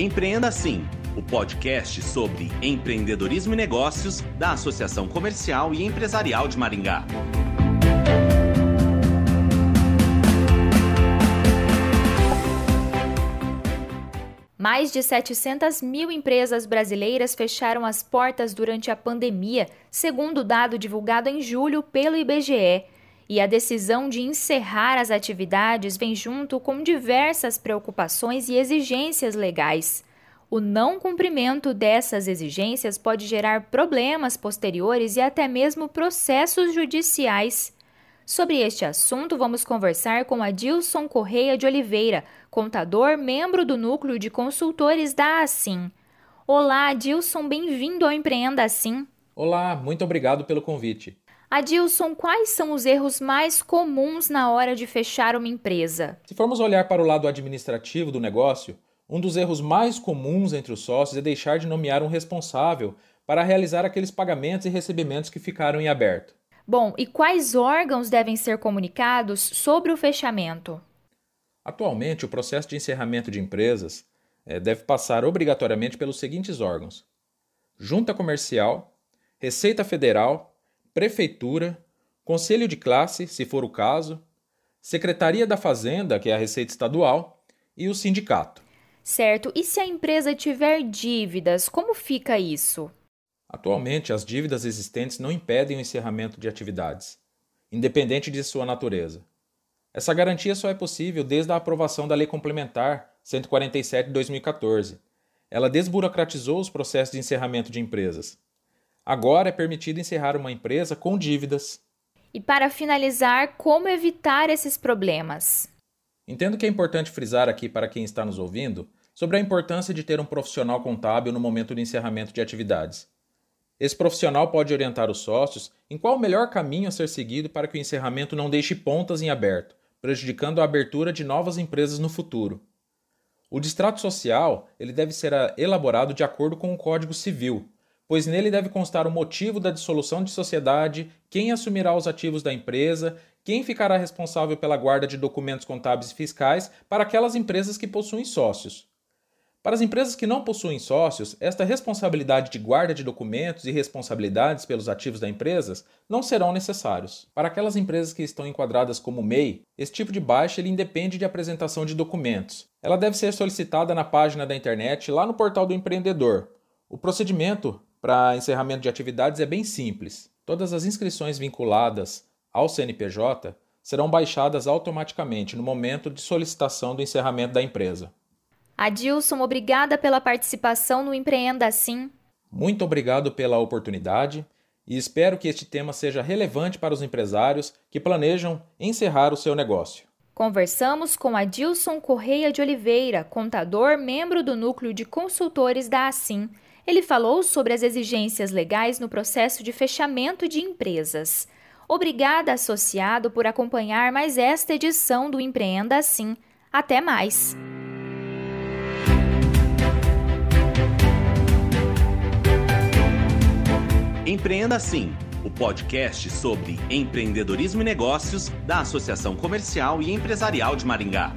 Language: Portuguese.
Empreenda Sim, o podcast sobre empreendedorismo e negócios da Associação Comercial e Empresarial de Maringá. Mais de 700 mil empresas brasileiras fecharam as portas durante a pandemia, segundo o dado divulgado em julho pelo IBGE. E a decisão de encerrar as atividades vem junto com diversas preocupações e exigências legais. O não cumprimento dessas exigências pode gerar problemas posteriores e até mesmo processos judiciais. Sobre este assunto, vamos conversar com Adilson Correia de Oliveira, contador, membro do núcleo de consultores da Assim. Olá, Adilson, bem-vindo ao Empreenda Assim. Olá, muito obrigado pelo convite. Adilson, quais são os erros mais comuns na hora de fechar uma empresa? Se formos olhar para o lado administrativo do negócio, um dos erros mais comuns entre os sócios é deixar de nomear um responsável para realizar aqueles pagamentos e recebimentos que ficaram em aberto. Bom, e quais órgãos devem ser comunicados sobre o fechamento? Atualmente, o processo de encerramento de empresas é, deve passar obrigatoriamente pelos seguintes órgãos: Junta Comercial, Receita Federal, Prefeitura, Conselho de Classe, se for o caso, Secretaria da Fazenda, que é a Receita Estadual, e o sindicato. Certo. E se a empresa tiver dívidas, como fica isso? Atualmente, as dívidas existentes não impedem o encerramento de atividades, independente de sua natureza. Essa garantia só é possível desde a aprovação da Lei Complementar 147 de 2014. Ela desburocratizou os processos de encerramento de empresas. Agora é permitido encerrar uma empresa com dívidas. E para finalizar, como evitar esses problemas? Entendo que é importante frisar aqui para quem está nos ouvindo sobre a importância de ter um profissional contábil no momento do encerramento de atividades. Esse profissional pode orientar os sócios em qual o melhor caminho a ser seguido para que o encerramento não deixe pontas em aberto, prejudicando a abertura de novas empresas no futuro. O distrato social ele deve ser elaborado de acordo com o Código Civil, pois nele deve constar o motivo da dissolução de sociedade, quem assumirá os ativos da empresa, quem ficará responsável pela guarda de documentos contábeis e fiscais para aquelas empresas que possuem sócios. Para as empresas que não possuem sócios, esta responsabilidade de guarda de documentos e responsabilidades pelos ativos da empresa não serão necessários. Para aquelas empresas que estão enquadradas como MEI, esse tipo de baixa ele independe de apresentação de documentos. Ela deve ser solicitada na página da internet lá no portal do empreendedor. O procedimento para encerramento de atividades é bem simples. Todas as inscrições vinculadas ao CNPJ serão baixadas automaticamente no momento de solicitação do encerramento da empresa. Adilson, obrigada pela participação no Empreenda Assim. Muito obrigado pela oportunidade e espero que este tema seja relevante para os empresários que planejam encerrar o seu negócio. Conversamos com Adilson Correia de Oliveira, contador, membro do núcleo de consultores da Assim. Ele falou sobre as exigências legais no processo de fechamento de empresas. Obrigada, associado, por acompanhar mais esta edição do Empreenda Assim. Até mais! Empreenda Assim, o podcast sobre empreendedorismo e negócios da Associação Comercial e Empresarial de Maringá.